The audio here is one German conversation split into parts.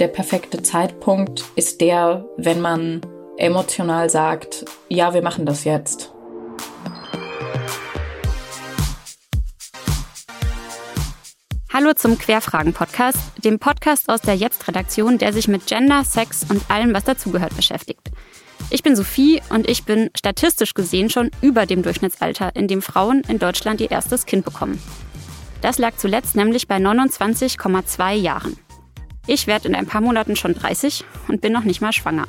der perfekte Zeitpunkt ist der, wenn man emotional sagt, ja, wir machen das jetzt. Hallo zum Querfragen-Podcast, dem Podcast aus der Jetzt-Redaktion, der sich mit Gender, Sex und allem, was dazugehört, beschäftigt. Ich bin Sophie und ich bin statistisch gesehen schon über dem Durchschnittsalter, in dem Frauen in Deutschland ihr erstes Kind bekommen. Das lag zuletzt nämlich bei 29,2 Jahren. Ich werde in ein paar Monaten schon 30 und bin noch nicht mal schwanger.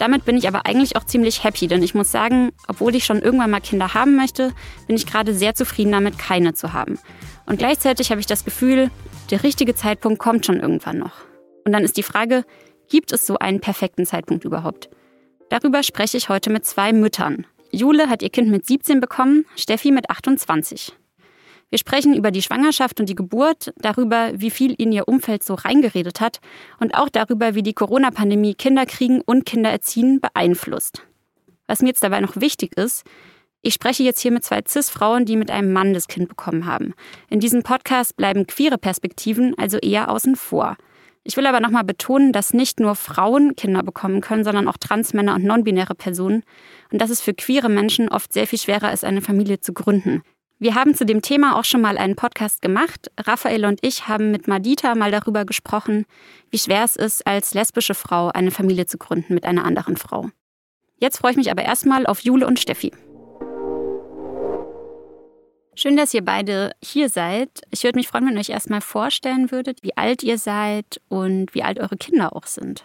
Damit bin ich aber eigentlich auch ziemlich happy, denn ich muss sagen, obwohl ich schon irgendwann mal Kinder haben möchte, bin ich gerade sehr zufrieden damit, keine zu haben. Und gleichzeitig habe ich das Gefühl, der richtige Zeitpunkt kommt schon irgendwann noch. Und dann ist die Frage, gibt es so einen perfekten Zeitpunkt überhaupt? Darüber spreche ich heute mit zwei Müttern. Jule hat ihr Kind mit 17 bekommen, Steffi mit 28. Wir sprechen über die Schwangerschaft und die Geburt, darüber, wie viel ihnen ihr Umfeld so reingeredet hat und auch darüber, wie die Corona-Pandemie Kinderkriegen und Kindererziehen beeinflusst. Was mir jetzt dabei noch wichtig ist, ich spreche jetzt hier mit zwei CIS-Frauen, die mit einem Mann das Kind bekommen haben. In diesem Podcast bleiben queere Perspektiven also eher außen vor. Ich will aber nochmal betonen, dass nicht nur Frauen Kinder bekommen können, sondern auch Transmänner und non-binäre Personen und dass es für queere Menschen oft sehr viel schwerer ist, eine Familie zu gründen. Wir haben zu dem Thema auch schon mal einen Podcast gemacht. Raphael und ich haben mit Madita mal darüber gesprochen, wie schwer es ist, als lesbische Frau eine Familie zu gründen mit einer anderen Frau. Jetzt freue ich mich aber erstmal auf Jule und Steffi. Schön, dass ihr beide hier seid. Ich würde mich freuen, wenn ihr euch erstmal vorstellen würdet, wie alt ihr seid und wie alt eure Kinder auch sind.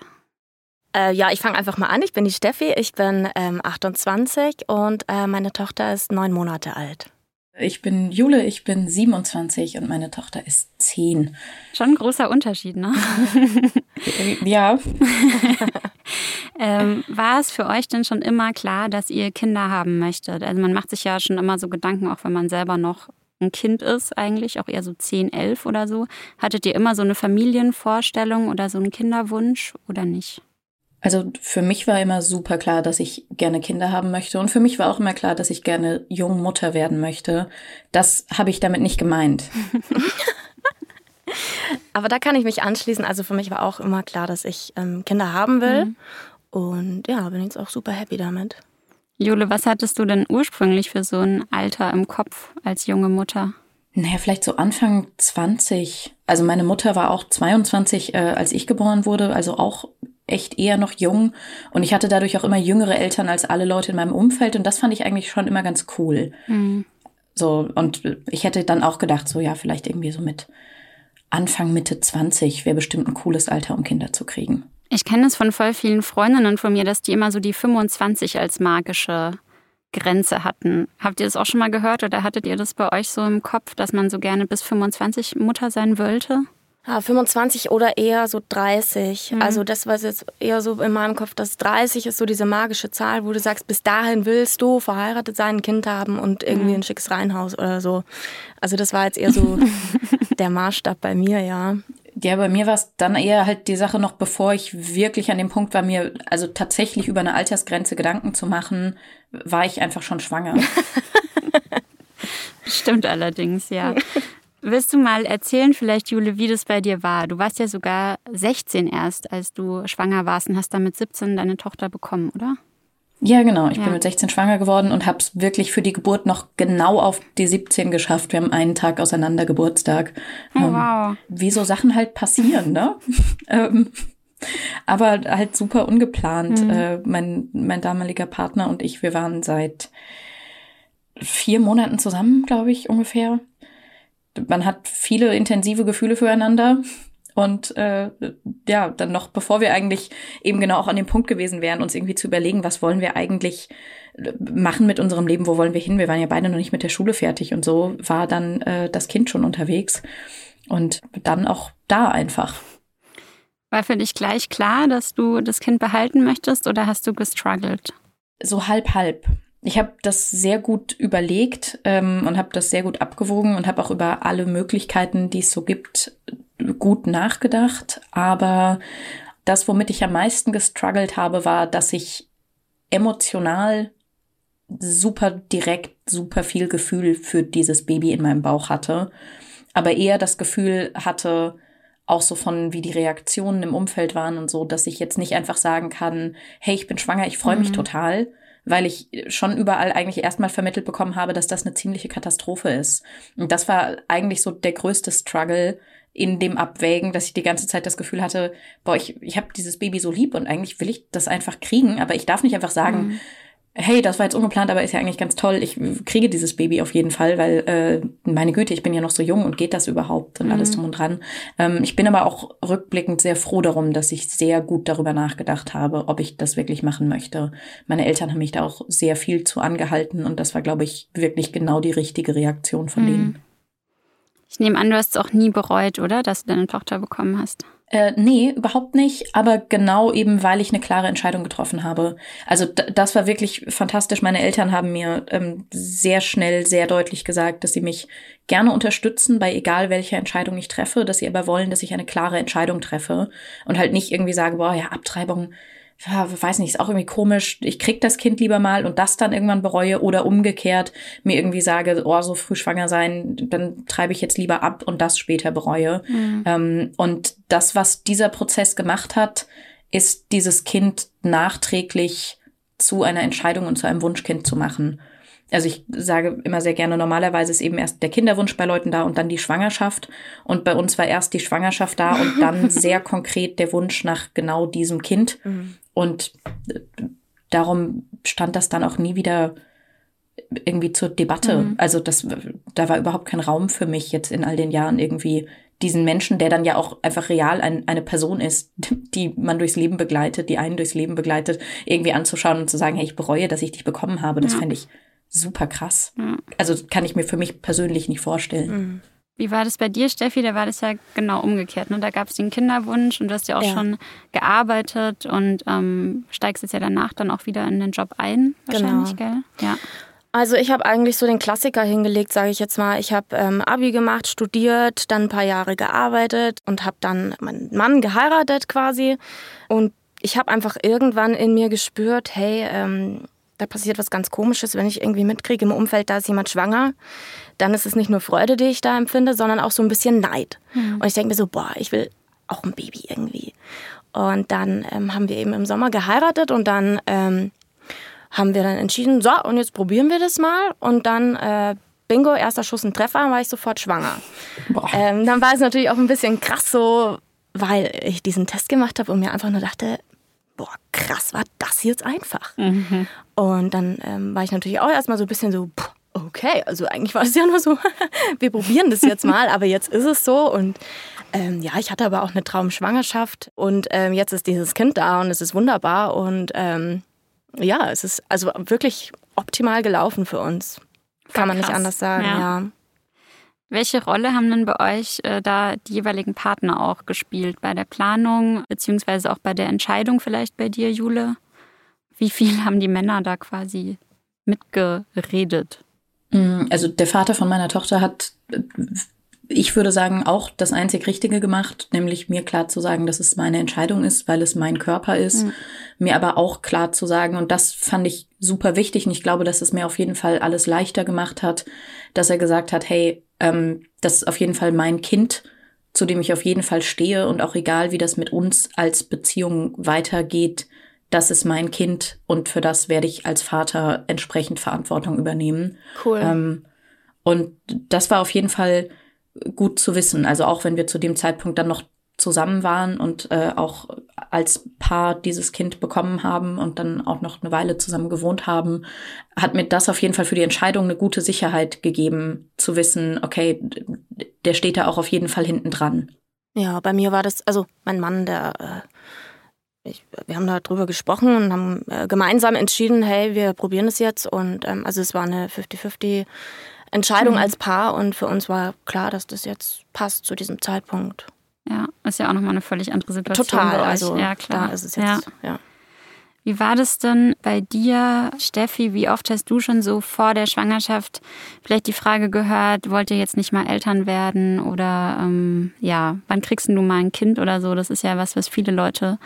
Äh, ja, ich fange einfach mal an. Ich bin die Steffi, ich bin ähm, 28 und äh, meine Tochter ist neun Monate alt. Ich bin Jule, ich bin 27 und meine Tochter ist 10. Schon ein großer Unterschied, ne? ja. ähm, war es für euch denn schon immer klar, dass ihr Kinder haben möchtet? Also man macht sich ja schon immer so Gedanken, auch wenn man selber noch ein Kind ist, eigentlich auch eher so 10, 11 oder so. Hattet ihr immer so eine Familienvorstellung oder so einen Kinderwunsch oder nicht? Also für mich war immer super klar, dass ich gerne Kinder haben möchte. Und für mich war auch immer klar, dass ich gerne jung Mutter werden möchte. Das habe ich damit nicht gemeint. Aber da kann ich mich anschließen. Also für mich war auch immer klar, dass ich ähm, Kinder haben will. Mhm. Und ja, bin jetzt auch super happy damit. Jule, was hattest du denn ursprünglich für so ein Alter im Kopf als junge Mutter? Naja, vielleicht so Anfang 20. Also meine Mutter war auch 22, äh, als ich geboren wurde, also auch echt eher noch jung und ich hatte dadurch auch immer jüngere Eltern als alle Leute in meinem Umfeld und das fand ich eigentlich schon immer ganz cool. Mhm. So, und ich hätte dann auch gedacht, so ja, vielleicht irgendwie so mit Anfang, Mitte 20 wäre bestimmt ein cooles Alter, um Kinder zu kriegen. Ich kenne es von voll vielen Freundinnen von mir, dass die immer so die 25 als magische Grenze hatten. Habt ihr das auch schon mal gehört oder hattet ihr das bei euch so im Kopf, dass man so gerne bis 25 Mutter sein wollte? Ja, 25 oder eher so 30. Mhm. Also das war jetzt eher so in meinem Kopf, dass 30 ist so diese magische Zahl, wo du sagst, bis dahin willst du verheiratet sein, ein Kind haben und irgendwie mhm. ein schickes Reihenhaus oder so. Also das war jetzt eher so der Maßstab bei mir, ja. Ja, bei mir war es dann eher halt die Sache noch, bevor ich wirklich an dem Punkt war, mir also tatsächlich über eine Altersgrenze Gedanken zu machen, war ich einfach schon schwanger. Stimmt allerdings, ja. Willst du mal erzählen, vielleicht, Jule, wie das bei dir war? Du warst ja sogar 16 erst, als du schwanger warst und hast dann mit 17 deine Tochter bekommen, oder? Ja, genau. Ich ja. bin mit 16 schwanger geworden und habe es wirklich für die Geburt noch genau auf die 17 geschafft. Wir haben einen Tag auseinander Geburtstag. Oh, ähm, wow. Wie so Sachen halt passieren, ne? ähm, aber halt super ungeplant. Mhm. Äh, mein, mein damaliger Partner und ich, wir waren seit vier Monaten zusammen, glaube ich, ungefähr man hat viele intensive Gefühle füreinander. Und äh, ja, dann noch, bevor wir eigentlich eben genau auch an dem Punkt gewesen wären, uns irgendwie zu überlegen, was wollen wir eigentlich äh, machen mit unserem Leben, wo wollen wir hin? Wir waren ja beide noch nicht mit der Schule fertig und so war dann äh, das Kind schon unterwegs. Und dann auch da einfach. War für dich gleich klar, dass du das Kind behalten möchtest oder hast du gestruggelt? So halb, halb. Ich habe das sehr gut überlegt ähm, und habe das sehr gut abgewogen und habe auch über alle Möglichkeiten, die es so gibt, gut nachgedacht. Aber das, womit ich am meisten gestruggelt habe, war, dass ich emotional super direkt, super viel Gefühl für dieses Baby in meinem Bauch hatte, aber eher das Gefühl hatte, auch so von, wie die Reaktionen im Umfeld waren und so, dass ich jetzt nicht einfach sagen kann, hey, ich bin schwanger, ich freue mich mhm. total, weil ich schon überall eigentlich erstmal vermittelt bekommen habe, dass das eine ziemliche Katastrophe ist. Und das war eigentlich so der größte Struggle in dem Abwägen, dass ich die ganze Zeit das Gefühl hatte, boah, ich, ich habe dieses Baby so lieb und eigentlich will ich das einfach kriegen, aber ich darf nicht einfach sagen, mhm hey, das war jetzt ungeplant, aber ist ja eigentlich ganz toll. Ich kriege dieses Baby auf jeden Fall, weil äh, meine Güte, ich bin ja noch so jung und geht das überhaupt und mhm. alles drum und dran. Ähm, ich bin aber auch rückblickend sehr froh darum, dass ich sehr gut darüber nachgedacht habe, ob ich das wirklich machen möchte. Meine Eltern haben mich da auch sehr viel zu angehalten und das war, glaube ich, wirklich genau die richtige Reaktion von mhm. denen. Ich nehme an, du hast es auch nie bereut, oder, dass du deine Tochter bekommen hast? Äh, nee, überhaupt nicht. Aber genau eben, weil ich eine klare Entscheidung getroffen habe. Also das war wirklich fantastisch. Meine Eltern haben mir ähm, sehr schnell, sehr deutlich gesagt, dass sie mich gerne unterstützen bei egal welcher Entscheidung ich treffe, dass sie aber wollen, dass ich eine klare Entscheidung treffe und halt nicht irgendwie sage, boah, ja, Abtreibung, ja, weiß nicht, ist auch irgendwie komisch, ich krieg das Kind lieber mal und das dann irgendwann bereue oder umgekehrt mir irgendwie sage, oh, so früh schwanger sein, dann treibe ich jetzt lieber ab und das später bereue. Mhm. Ähm, und das, was dieser Prozess gemacht hat, ist dieses Kind nachträglich zu einer Entscheidung und zu einem Wunschkind zu machen. Also ich sage immer sehr gerne, normalerweise ist eben erst der Kinderwunsch bei Leuten da und dann die Schwangerschaft. Und bei uns war erst die Schwangerschaft da und dann sehr konkret der Wunsch nach genau diesem Kind. Mhm. Und äh, darum stand das dann auch nie wieder irgendwie zur Debatte. Mhm. Also das, da war überhaupt kein Raum für mich jetzt in all den Jahren irgendwie diesen Menschen, der dann ja auch einfach real ein, eine Person ist, die man durchs Leben begleitet, die einen durchs Leben begleitet, irgendwie anzuschauen und zu sagen, hey, ich bereue, dass ich dich bekommen habe. Das ja. fände ich super krass. Ja. Also kann ich mir für mich persönlich nicht vorstellen. Mhm. Wie war das bei dir, Steffi? Da war das ja genau umgekehrt. Ne? Da gab es den Kinderwunsch und du hast ja auch ja. schon gearbeitet und ähm, steigst jetzt ja danach dann auch wieder in den Job ein, wahrscheinlich, genau. gell? Ja. Also ich habe eigentlich so den Klassiker hingelegt, sage ich jetzt mal. Ich habe ähm, Abi gemacht, studiert, dann ein paar Jahre gearbeitet und habe dann meinen Mann geheiratet quasi. Und ich habe einfach irgendwann in mir gespürt, hey, ähm, da passiert was ganz Komisches, wenn ich irgendwie mitkriege im Umfeld, da ist jemand schwanger, dann ist es nicht nur Freude, die ich da empfinde, sondern auch so ein bisschen Neid. Mhm. Und ich denke mir so, boah, ich will auch ein Baby irgendwie. Und dann ähm, haben wir eben im Sommer geheiratet und dann ähm, haben wir dann entschieden, so, und jetzt probieren wir das mal. Und dann, äh, bingo, erster Schuss ein Treffer, war ich sofort schwanger. Ähm, dann war es natürlich auch ein bisschen krass so, weil ich diesen Test gemacht habe und mir einfach nur dachte, boah, krass, war das jetzt einfach. Mhm. Und dann ähm, war ich natürlich auch erstmal so ein bisschen so, okay, also eigentlich war es ja nur so, wir probieren das jetzt mal, aber jetzt ist es so. Und ähm, ja, ich hatte aber auch eine Traumschwangerschaft und ähm, jetzt ist dieses Kind da und es ist wunderbar. Und ähm, ja, es ist also wirklich optimal gelaufen für uns. Kann man nicht anders sagen, ja. ja. Welche Rolle haben denn bei euch äh, da die jeweiligen Partner auch gespielt? Bei der Planung, beziehungsweise auch bei der Entscheidung vielleicht bei dir, Jule? Wie viel haben die Männer da quasi mitgeredet? Mm, also der Vater von meiner Tochter hat, ich würde sagen, auch das einzig Richtige gemacht, nämlich mir klar zu sagen, dass es meine Entscheidung ist, weil es mein Körper ist. Mhm. Mir aber auch klar zu sagen, und das fand ich super wichtig, und ich glaube, dass es mir auf jeden Fall alles leichter gemacht hat, dass er gesagt hat, hey, ähm, das ist auf jeden Fall mein Kind, zu dem ich auf jeden Fall stehe und auch egal, wie das mit uns als Beziehung weitergeht, das ist mein Kind und für das werde ich als Vater entsprechend Verantwortung übernehmen. Cool. Ähm, und das war auf jeden Fall gut zu wissen. Also auch wenn wir zu dem Zeitpunkt dann noch zusammen waren und äh, auch als Paar dieses Kind bekommen haben und dann auch noch eine Weile zusammen gewohnt haben, hat mir das auf jeden Fall für die Entscheidung eine gute Sicherheit gegeben, zu wissen, okay, der steht da auch auf jeden Fall hinten dran. Ja, bei mir war das, also mein Mann, der, äh, ich, wir haben da drüber gesprochen und haben äh, gemeinsam entschieden, hey, wir probieren es jetzt und ähm, also es war eine 50-50 Entscheidung mhm. als Paar und für uns war klar, dass das jetzt passt zu diesem Zeitpunkt. Ja, ist ja auch nochmal eine völlig andere Situation. Total, also ja, klar. da ist es jetzt, ja. ja. Wie war das denn bei dir, Steffi? Wie oft hast du schon so vor der Schwangerschaft vielleicht die Frage gehört, wollt ihr jetzt nicht mal Eltern werden? Oder ähm, ja, wann kriegst du mal ein Kind oder so? Das ist ja was, was viele Leute,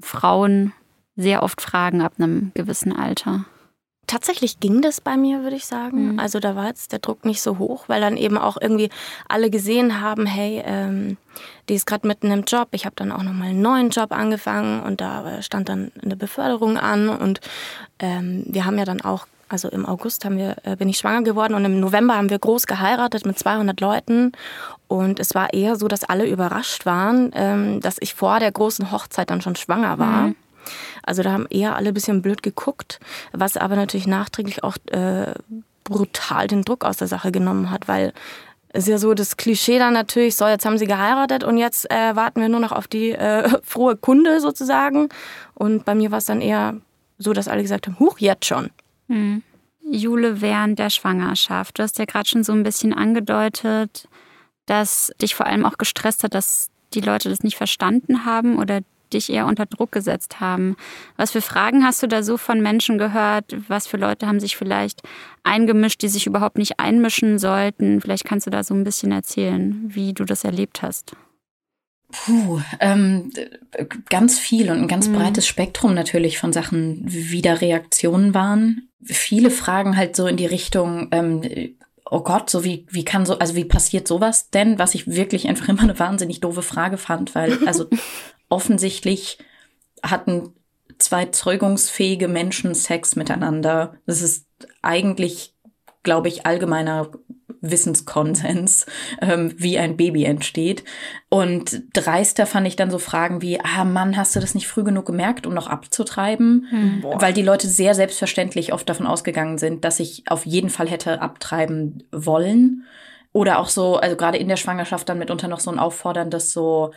Frauen sehr oft fragen ab einem gewissen Alter. tatsächlich ging das bei mir, würde ich sagen. Mhm. Also da war jetzt der Druck nicht so hoch, weil dann eben auch irgendwie alle gesehen haben, hey, ähm, die ist gerade mitten im Job. Ich habe dann auch nochmal einen neuen Job angefangen und da stand dann eine Beförderung an und ähm, wir haben ja dann auch also im August haben wir, äh, bin ich schwanger geworden und im November haben wir groß geheiratet mit 200 Leuten. Und es war eher so, dass alle überrascht waren, ähm, dass ich vor der großen Hochzeit dann schon schwanger war. Mhm. Also da haben eher alle ein bisschen blöd geguckt, was aber natürlich nachträglich auch äh, brutal den Druck aus der Sache genommen hat, weil es ist ja so das Klischee dann natürlich, so jetzt haben sie geheiratet und jetzt äh, warten wir nur noch auf die äh, frohe Kunde sozusagen. Und bei mir war es dann eher so, dass alle gesagt haben, huch, jetzt schon. Hm. Jule während der Schwangerschaft. Du hast ja gerade schon so ein bisschen angedeutet, dass dich vor allem auch gestresst hat, dass die Leute das nicht verstanden haben oder dich eher unter Druck gesetzt haben. Was für Fragen hast du da so von Menschen gehört? Was für Leute haben sich vielleicht eingemischt, die sich überhaupt nicht einmischen sollten? Vielleicht kannst du da so ein bisschen erzählen, wie du das erlebt hast. Puh, ähm, ganz viel und ein ganz mhm. breites Spektrum natürlich von Sachen, wie da Reaktionen waren. Viele Fragen halt so in die Richtung, ähm, oh Gott, so wie, wie kann so, also wie passiert sowas denn? Was ich wirklich einfach immer eine wahnsinnig doofe Frage fand, weil, also offensichtlich hatten zwei zeugungsfähige Menschen Sex miteinander. Das ist eigentlich, glaube ich, allgemeiner Wissenskonsens, ähm, wie ein Baby entsteht. Und dreister fand ich dann so Fragen wie, ah Mann, hast du das nicht früh genug gemerkt, um noch abzutreiben? Hm. Weil die Leute sehr selbstverständlich oft davon ausgegangen sind, dass ich auf jeden Fall hätte abtreiben wollen. Oder auch so, also gerade in der Schwangerschaft dann mitunter noch so ein aufforderndes so,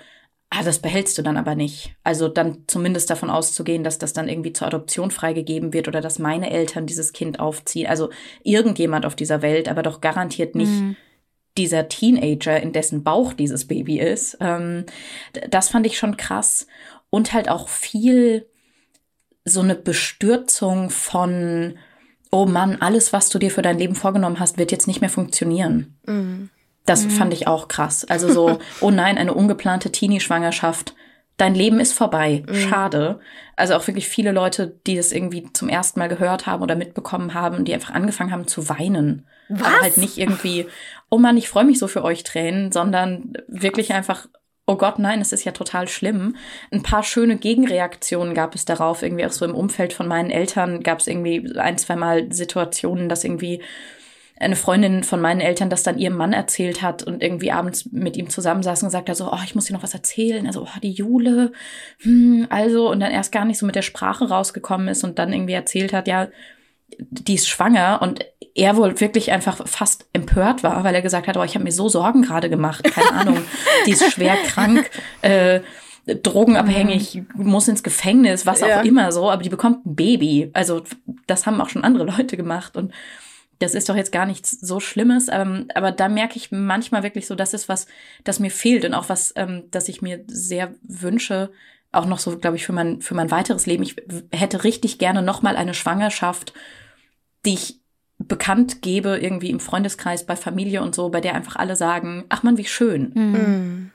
Ah, das behältst du dann aber nicht. Also dann zumindest davon auszugehen, dass das dann irgendwie zur Adoption freigegeben wird oder dass meine Eltern dieses Kind aufziehen. Also irgendjemand auf dieser Welt, aber doch garantiert nicht mhm. dieser Teenager, in dessen Bauch dieses Baby ist. Ähm, das fand ich schon krass. Und halt auch viel so eine Bestürzung von, oh Mann, alles, was du dir für dein Leben vorgenommen hast, wird jetzt nicht mehr funktionieren. Mhm. Das mhm. fand ich auch krass. Also so, oh nein, eine ungeplante Teenie-Schwangerschaft. Dein Leben ist vorbei. Mhm. Schade. Also auch wirklich viele Leute, die das irgendwie zum ersten Mal gehört haben oder mitbekommen haben, die einfach angefangen haben zu weinen. Was? Aber halt nicht irgendwie, oh Mann, ich freue mich so für euch Tränen, sondern wirklich einfach, oh Gott, nein, es ist ja total schlimm. Ein paar schöne Gegenreaktionen gab es darauf. Irgendwie auch so im Umfeld von meinen Eltern gab es irgendwie ein, zwei Mal Situationen, dass irgendwie eine Freundin von meinen Eltern das dann ihrem Mann erzählt hat und irgendwie abends mit ihm zusammensaß und gesagt hat so, oh, ich muss dir noch was erzählen. Also, oh, die Jule, hm, also, und dann erst gar nicht so mit der Sprache rausgekommen ist und dann irgendwie erzählt hat, ja, die ist schwanger und er wohl wirklich einfach fast empört war, weil er gesagt hat, oh, ich habe mir so Sorgen gerade gemacht, keine Ahnung, die ist schwer krank, äh, drogenabhängig, muss ins Gefängnis, was ja. auch immer so, aber die bekommt ein Baby. Also das haben auch schon andere Leute gemacht und das ist doch jetzt gar nichts so Schlimmes, ähm, aber da merke ich manchmal wirklich so, das ist was, das mir fehlt und auch was, ähm, das ich mir sehr wünsche, auch noch so, glaube ich, für mein, für mein weiteres Leben. Ich hätte richtig gerne nochmal eine Schwangerschaft, die ich bekannt gebe, irgendwie im Freundeskreis, bei Familie und so, bei der einfach alle sagen, ach man, wie schön. Mhm.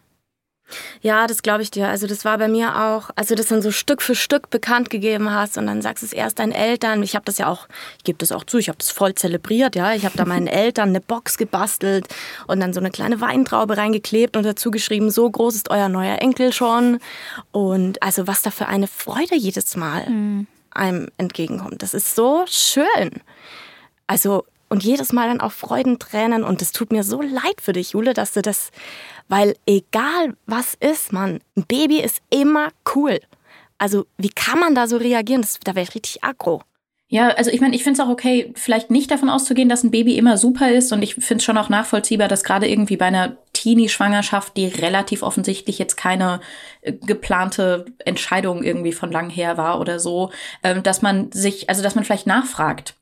Ja, das glaube ich dir. Also das war bei mir auch, als du das dann so Stück für Stück bekannt gegeben hast und dann sagst du es erst deinen Eltern. Ich habe das ja auch, ich gebe das auch zu, ich habe das voll zelebriert, ja. Ich habe da meinen Eltern eine Box gebastelt und dann so eine kleine Weintraube reingeklebt und dazu geschrieben, so groß ist euer neuer Enkel schon. Und also was da für eine Freude jedes Mal mhm. einem entgegenkommt. Das ist so schön. Also und jedes Mal dann auch Freudentränen und es tut mir so leid für dich, Jule, dass du das weil egal was ist, man, ein Baby ist immer cool. Also wie kann man da so reagieren? Das, da wäre ich richtig aggro. Ja, also ich meine, ich finde es auch okay, vielleicht nicht davon auszugehen, dass ein Baby immer super ist. Und ich finde es schon auch nachvollziehbar, dass gerade irgendwie bei einer Teenie-Schwangerschaft, die relativ offensichtlich jetzt keine äh, geplante Entscheidung irgendwie von lang her war oder so, ähm, dass man sich, also dass man vielleicht nachfragt.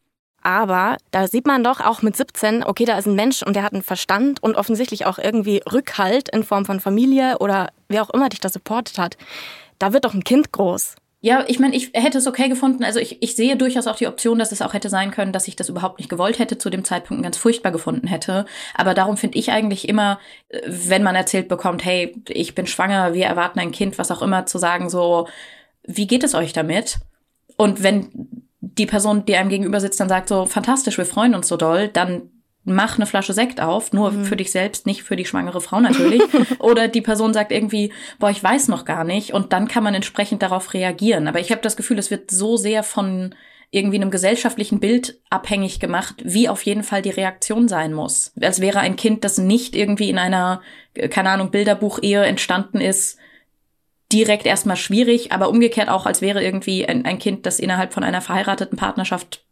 Aber da sieht man doch auch mit 17, okay, da ist ein Mensch und der hat einen Verstand und offensichtlich auch irgendwie Rückhalt in Form von Familie oder wer auch immer dich da supportet hat. Da wird doch ein Kind groß. Ja, ich meine, ich hätte es okay gefunden. Also ich, ich sehe durchaus auch die Option, dass es auch hätte sein können, dass ich das überhaupt nicht gewollt hätte, zu dem Zeitpunkt ganz furchtbar gefunden hätte. Aber darum finde ich eigentlich immer, äh, wenn man erzählt bekommt, hey, ich bin schwanger, wir erwarten ein Kind, was auch immer, zu sagen so, wie geht es euch damit? Und wenn die Person, die einem gegenüber sitzt, dann sagt so, fantastisch, wir freuen uns so doll, dann mach eine Flasche Sekt auf, nur mhm. für dich selbst, nicht für die schwangere Frau natürlich. Oder die Person sagt irgendwie, boah, ich weiß noch gar nicht. Und dann kann man entsprechend darauf reagieren. Aber ich habe das Gefühl, es wird so sehr von irgendwie einem gesellschaftlichen Bild abhängig gemacht, wie auf jeden Fall die Reaktion sein muss. Als wäre ein Kind, das nicht irgendwie in einer, keine Ahnung, Bilderbuch-Ehe entstanden ist, direkt erstmal schwierig, aber umgekehrt auch, als wäre irgendwie ein, ein, Kind, das innerhalb von einer verheirateten Partnerschaft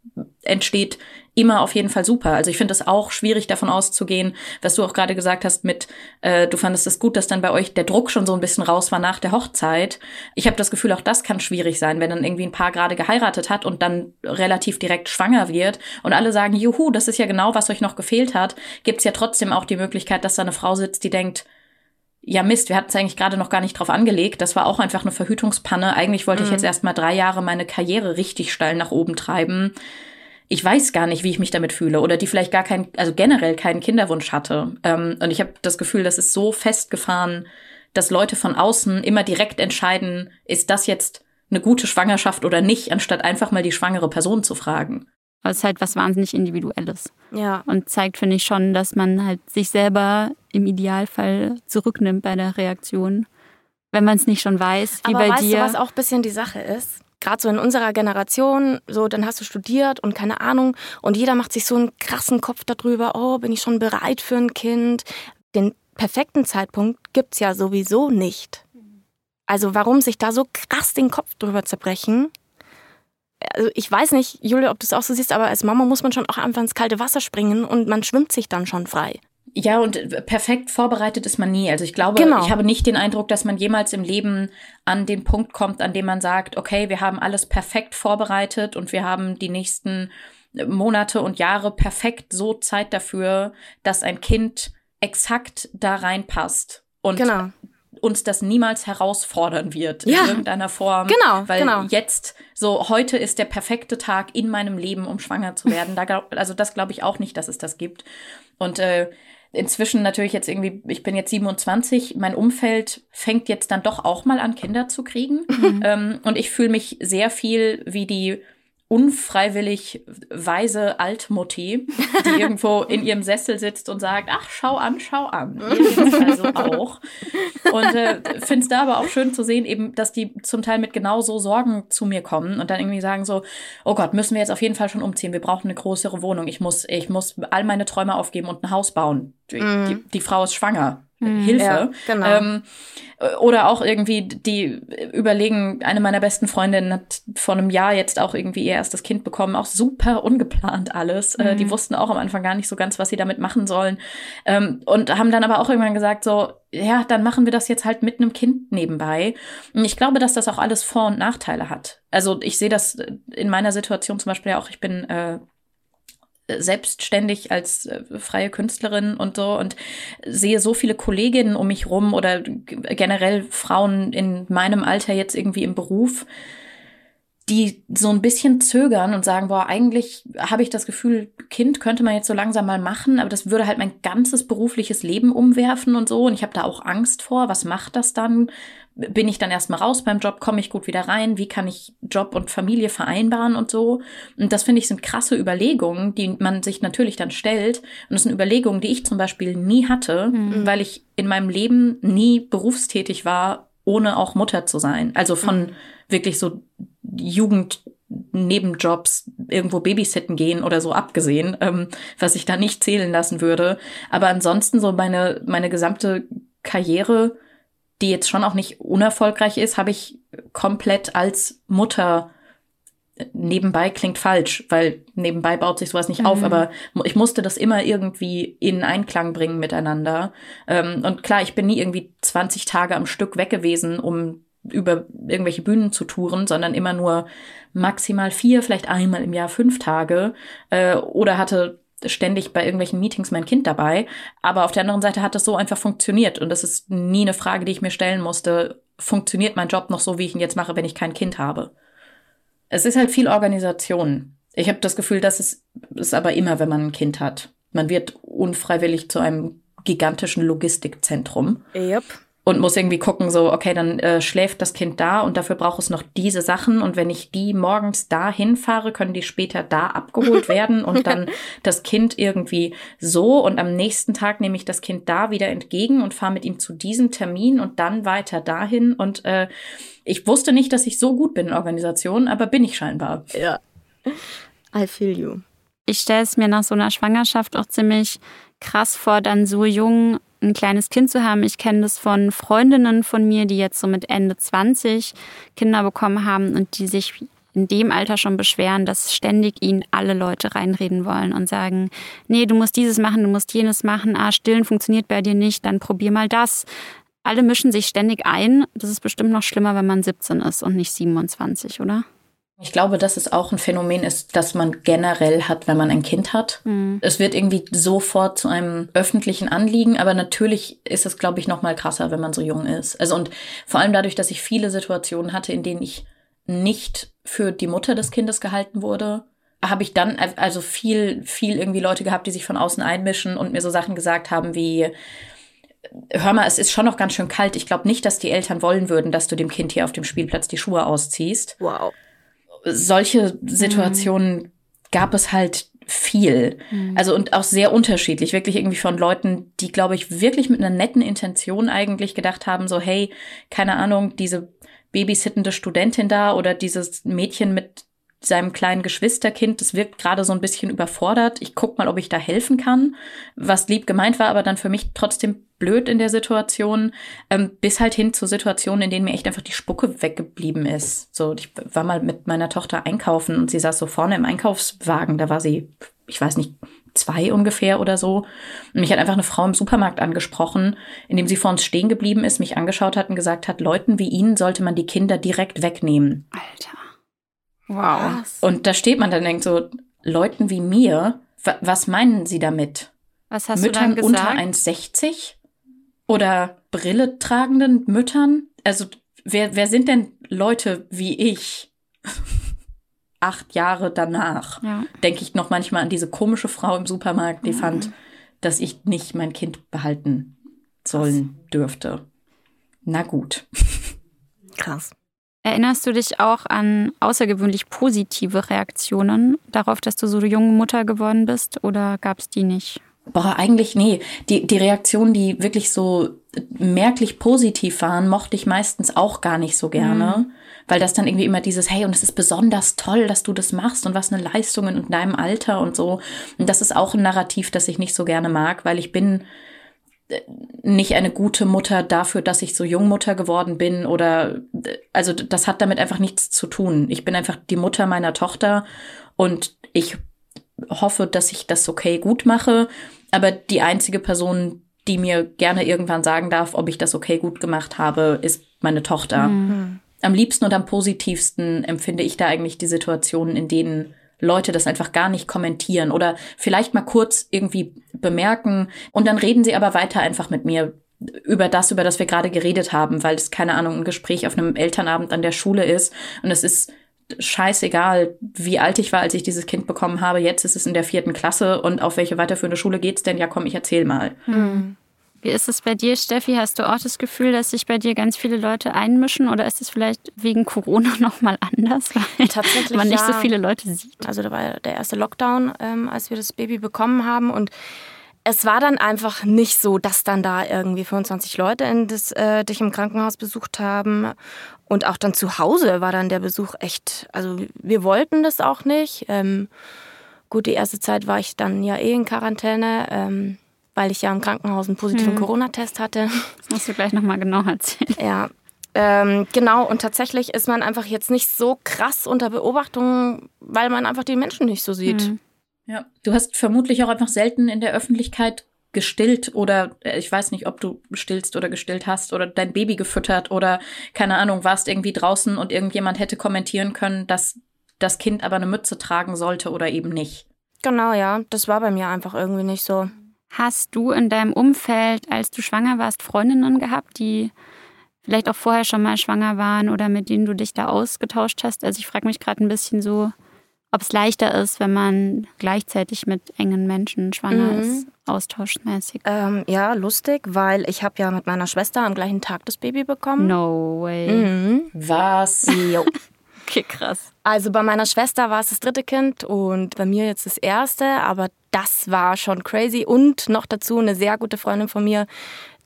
entsteht, immer auf jeden Fall super. Also ich finde es auch schwierig, davon auszugehen, was du auch gerade gesagt hast mit, äh, du fandest es gut, dass dann bei euch der Druck schon so ein bisschen raus war nach der Hochzeit. Ich habe das Gefühl, auch das kann schwierig sein, wenn dann irgendwie ein Paar gerade geheiratet hat und dann relativ direkt schwanger wird und alle sagen, juhu, das ist ja genau, was euch noch gefehlt hat, gibt's ja trotzdem auch die Möglichkeit, dass da eine Frau sitzt, die denkt, ja Mist, wir hatten es eigentlich gerade noch gar nicht drauf angelegt. Das war auch einfach eine Verhütungspanne. Eigentlich wollte mhm. ich jetzt erst mal drei Jahre meine Karriere richtig steil nach oben treiben. Ich weiß gar nicht, wie ich mich damit fühle. Oder die vielleicht gar keinen, also generell keinen Kinderwunsch hatte. Ähm, und ich habe das Gefühl, das ist so festgefahren, dass Leute von außen immer direkt entscheiden, ist das jetzt eine gute Schwangerschaft oder nicht, anstatt einfach mal die schwangere Person zu fragen. Aber es ist halt was wahnsinnig Individuelles. Ja. Und zeigt, finde ich, schon, dass man halt sich selber im Idealfall zurücknimmt bei der Reaktion. Wenn man es nicht schon weiß, wie Aber bei weißt dir. Du, was auch ein bisschen die Sache ist? Gerade so in unserer Generation, so dann hast du studiert und keine Ahnung und jeder macht sich so einen krassen Kopf darüber, oh, bin ich schon bereit für ein Kind? Den perfekten Zeitpunkt gibt's ja sowieso nicht. Also warum sich da so krass den Kopf drüber zerbrechen? Also ich weiß nicht, Julia, ob du es auch so siehst, aber als Mama muss man schon auch einfach ins kalte Wasser springen und man schwimmt sich dann schon frei. Ja, und perfekt vorbereitet ist man nie. Also ich glaube, genau. ich habe nicht den Eindruck, dass man jemals im Leben an den Punkt kommt, an dem man sagt, okay, wir haben alles perfekt vorbereitet und wir haben die nächsten Monate und Jahre perfekt so Zeit dafür, dass ein Kind exakt da reinpasst. Und genau uns das niemals herausfordern wird ja. in irgendeiner Form. Genau. Weil genau. jetzt, so heute ist der perfekte Tag in meinem Leben, um schwanger zu werden. Da also das glaube ich auch nicht, dass es das gibt. Und äh, inzwischen natürlich jetzt irgendwie, ich bin jetzt 27, mein Umfeld fängt jetzt dann doch auch mal an, Kinder zu kriegen. Mhm. Ähm, und ich fühle mich sehr viel wie die unfreiwillig weise Altmutti, die irgendwo in ihrem Sessel sitzt und sagt, ach, schau an, schau an. Also auch. Und äh, finde es da aber auch schön zu sehen, eben, dass die zum Teil mit genau so Sorgen zu mir kommen und dann irgendwie sagen so, oh Gott, müssen wir jetzt auf jeden Fall schon umziehen. Wir brauchen eine größere Wohnung. Ich muss, ich muss all meine Träume aufgeben und ein Haus bauen. Mhm. Die, die Frau ist schwanger. Mhm. Hilfe. Ja, genau. Ähm, oder auch irgendwie, die überlegen, eine meiner besten Freundinnen hat vor einem Jahr jetzt auch irgendwie ihr erstes Kind bekommen, auch super ungeplant alles. Mhm. Äh, die mhm. wussten auch am Anfang gar nicht so ganz, was sie damit machen sollen. Ähm, und haben dann aber auch irgendwann gesagt, so, ja, dann machen wir das jetzt halt mit einem Kind nebenbei. Und ich glaube, dass das auch alles Vor- und Nachteile hat. Also ich sehe das in meiner Situation zum Beispiel ja auch, ich bin äh, selbstständig als äh, freie Künstlerin und so und sehe so viele Kolleginnen um mich rum oder generell Frauen in meinem Alter jetzt irgendwie im Beruf, die so ein bisschen zögern und sagen, boah, eigentlich habe ich das Gefühl, Kind könnte man jetzt so langsam mal machen, aber das würde halt mein ganzes berufliches Leben umwerfen und so. Und ich habe da auch Angst vor. Was macht das dann? Bin ich dann erstmal raus beim Job? Komme ich gut wieder rein? Wie kann ich Job und Familie vereinbaren und so? Und das finde ich sind krasse Überlegungen, die man sich natürlich dann stellt. Und das sind Überlegungen, die ich zum Beispiel nie hatte, mhm. weil ich in meinem Leben nie berufstätig war, ohne auch Mutter zu sein. Also von mhm. wirklich so Jugendnebenjobs irgendwo babysitten gehen oder so abgesehen, ähm, was ich da nicht zählen lassen würde. Aber ansonsten so meine, meine gesamte Karriere, die jetzt schon auch nicht unerfolgreich ist, habe ich komplett als Mutter nebenbei klingt falsch, weil nebenbei baut sich sowas nicht mhm. auf, aber ich musste das immer irgendwie in Einklang bringen miteinander. Ähm, und klar, ich bin nie irgendwie 20 Tage am Stück weg gewesen, um über irgendwelche Bühnen zu touren, sondern immer nur maximal vier, vielleicht einmal im Jahr fünf Tage äh, oder hatte ständig bei irgendwelchen Meetings mein Kind dabei. Aber auf der anderen Seite hat das so einfach funktioniert und das ist nie eine Frage, die ich mir stellen musste. Funktioniert mein Job noch so, wie ich ihn jetzt mache, wenn ich kein Kind habe? Es ist halt viel Organisation. Ich habe das Gefühl, dass es ist aber immer, wenn man ein Kind hat. Man wird unfreiwillig zu einem gigantischen Logistikzentrum. Yep. Und muss irgendwie gucken, so, okay, dann äh, schläft das Kind da und dafür braucht es noch diese Sachen. Und wenn ich die morgens da hinfahre, können die später da abgeholt werden und dann das Kind irgendwie so. Und am nächsten Tag nehme ich das Kind da wieder entgegen und fahre mit ihm zu diesem Termin und dann weiter dahin. Und äh, ich wusste nicht, dass ich so gut bin in Organisationen, aber bin ich scheinbar. Ja. I feel you. Ich stelle es mir nach so einer Schwangerschaft auch ziemlich krass vor, dann so jung ein kleines Kind zu haben. Ich kenne das von Freundinnen von mir, die jetzt so mit Ende 20 Kinder bekommen haben und die sich in dem Alter schon beschweren, dass ständig ihnen alle Leute reinreden wollen und sagen, nee, du musst dieses machen, du musst jenes machen, ah, stillen funktioniert bei dir nicht, dann probier mal das. Alle mischen sich ständig ein. Das ist bestimmt noch schlimmer, wenn man 17 ist und nicht 27, oder? Ich glaube, dass es auch ein Phänomen ist, das man generell hat, wenn man ein Kind hat. Mhm. Es wird irgendwie sofort zu einem öffentlichen Anliegen, aber natürlich ist es, glaube ich, noch mal krasser, wenn man so jung ist. Also und vor allem dadurch, dass ich viele Situationen hatte, in denen ich nicht für die Mutter des Kindes gehalten wurde, habe ich dann also viel, viel irgendwie Leute gehabt, die sich von außen einmischen und mir so Sachen gesagt haben wie, hör mal, es ist schon noch ganz schön kalt. Ich glaube nicht, dass die Eltern wollen würden, dass du dem Kind hier auf dem Spielplatz die Schuhe ausziehst. Wow solche Situationen mhm. gab es halt viel. Mhm. Also und auch sehr unterschiedlich. Wirklich irgendwie von Leuten, die, glaube ich, wirklich mit einer netten Intention eigentlich gedacht haben, so, hey, keine Ahnung, diese babysittende Studentin da oder dieses Mädchen mit seinem kleinen Geschwisterkind, das wirkt gerade so ein bisschen überfordert. Ich guck mal, ob ich da helfen kann. Was lieb gemeint war, aber dann für mich trotzdem blöd in der Situation, ähm, bis halt hin zu Situationen, in denen mir echt einfach die Spucke weggeblieben ist. So, ich war mal mit meiner Tochter einkaufen und sie saß so vorne im Einkaufswagen, da war sie, ich weiß nicht, zwei ungefähr oder so. Und mich hat einfach eine Frau im Supermarkt angesprochen, indem sie vor uns stehen geblieben ist, mich angeschaut hat und gesagt hat, Leuten wie Ihnen sollte man die Kinder direkt wegnehmen. Alter. Wow. Und da steht man dann denkt so, Leuten wie mir, was meinen Sie damit? Was hast Müttern du dann gesagt? unter 1,60? Oder Brille tragenden Müttern? Also, wer, wer sind denn Leute wie ich? Acht Jahre danach ja. denke ich noch manchmal an diese komische Frau im Supermarkt, die mhm. fand, dass ich nicht mein Kind behalten sollen Krass. dürfte. Na gut. Krass. Erinnerst du dich auch an außergewöhnlich positive Reaktionen darauf, dass du so eine junge Mutter geworden bist oder gab es die nicht? Boah, eigentlich nee. Die, die Reaktionen, die wirklich so merklich positiv waren, mochte ich meistens auch gar nicht so gerne. Mhm. Weil das dann irgendwie immer dieses, hey, und es ist besonders toll, dass du das machst und was eine Leistung in deinem Alter und so. Und das ist auch ein Narrativ, das ich nicht so gerne mag, weil ich bin nicht eine gute Mutter dafür, dass ich so Jungmutter geworden bin oder also das hat damit einfach nichts zu tun. Ich bin einfach die Mutter meiner Tochter und ich hoffe, dass ich das okay gut mache. Aber die einzige Person, die mir gerne irgendwann sagen darf, ob ich das okay gut gemacht habe, ist meine Tochter. Mhm. Am liebsten und am positivsten empfinde ich da eigentlich die Situationen, in denen Leute das einfach gar nicht kommentieren oder vielleicht mal kurz irgendwie bemerken und dann reden sie aber weiter einfach mit mir über das, über das wir gerade geredet haben, weil es keine Ahnung, ein Gespräch auf einem Elternabend an der Schule ist und es ist scheißegal, wie alt ich war, als ich dieses Kind bekommen habe. Jetzt ist es in der vierten Klasse und auf welche weiterführende Schule geht's denn? Ja, komm, ich erzähl mal. Hm. Wie ist es bei dir, Steffi? Hast du auch das Gefühl, dass sich bei dir ganz viele Leute einmischen oder ist es vielleicht wegen Corona noch mal anders, weil Tatsächlich, man nicht ja. so viele Leute sieht? Also da war der erste Lockdown, ähm, als wir das Baby bekommen haben und es war dann einfach nicht so, dass dann da irgendwie 25 Leute in das, äh, dich im Krankenhaus besucht haben. Und auch dann zu Hause war dann der Besuch echt, also wir wollten das auch nicht. Ähm, gut, die erste Zeit war ich dann ja eh in Quarantäne, ähm, weil ich ja im Krankenhaus einen positiven hm. Corona-Test hatte. Das musst du gleich nochmal genau erzählen. Ja, ähm, genau, und tatsächlich ist man einfach jetzt nicht so krass unter Beobachtung, weil man einfach die Menschen nicht so sieht. Hm. Ja, du hast vermutlich auch einfach selten in der Öffentlichkeit gestillt oder äh, ich weiß nicht, ob du stillst oder gestillt hast oder dein Baby gefüttert oder keine Ahnung, warst irgendwie draußen und irgendjemand hätte kommentieren können, dass das Kind aber eine Mütze tragen sollte oder eben nicht. Genau, ja, das war bei mir einfach irgendwie nicht so. Hast du in deinem Umfeld, als du schwanger warst, Freundinnen gehabt, die vielleicht auch vorher schon mal schwanger waren oder mit denen du dich da ausgetauscht hast? Also ich frage mich gerade ein bisschen so, ob es leichter ist, wenn man gleichzeitig mit engen Menschen schwanger mhm. ist, austauschmäßig. Ähm, ja, lustig, weil ich habe ja mit meiner Schwester am gleichen Tag das Baby bekommen. No way. Mhm. Was? Jo. okay, krass. Also bei meiner Schwester war es das dritte Kind und bei mir jetzt das erste, aber das war schon crazy. Und noch dazu eine sehr gute Freundin von mir,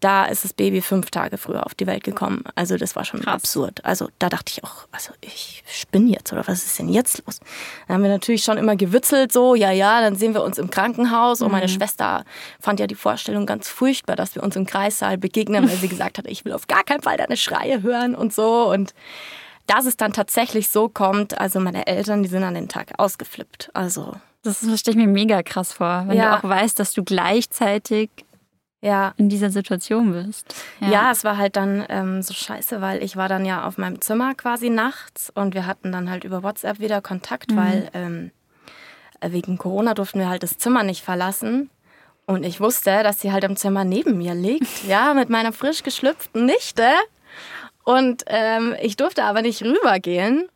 da ist das Baby fünf Tage früher auf die Welt gekommen. Also das war schon Krass. absurd. Also da dachte ich auch, also ich spinne jetzt oder was ist denn jetzt los? Dann haben wir natürlich schon immer gewitzelt so, ja, ja, dann sehen wir uns im Krankenhaus und meine mhm. Schwester fand ja die Vorstellung ganz furchtbar, dass wir uns im Kreissaal begegnen, weil sie gesagt hat, ich will auf gar keinen Fall deine Schreie hören und so und dass es dann tatsächlich so kommt, also meine Eltern, die sind an den Tag ausgeflippt. Also das stelle ich mir mega krass vor, wenn ja. du auch weißt, dass du gleichzeitig ja. in dieser Situation bist. Ja. ja, es war halt dann ähm, so scheiße, weil ich war dann ja auf meinem Zimmer quasi nachts und wir hatten dann halt über WhatsApp wieder Kontakt, mhm. weil ähm, wegen Corona durften wir halt das Zimmer nicht verlassen. Und ich wusste, dass sie halt im Zimmer neben mir liegt, ja, mit meiner frisch geschlüpften Nichte. Und ähm, ich durfte aber nicht rübergehen.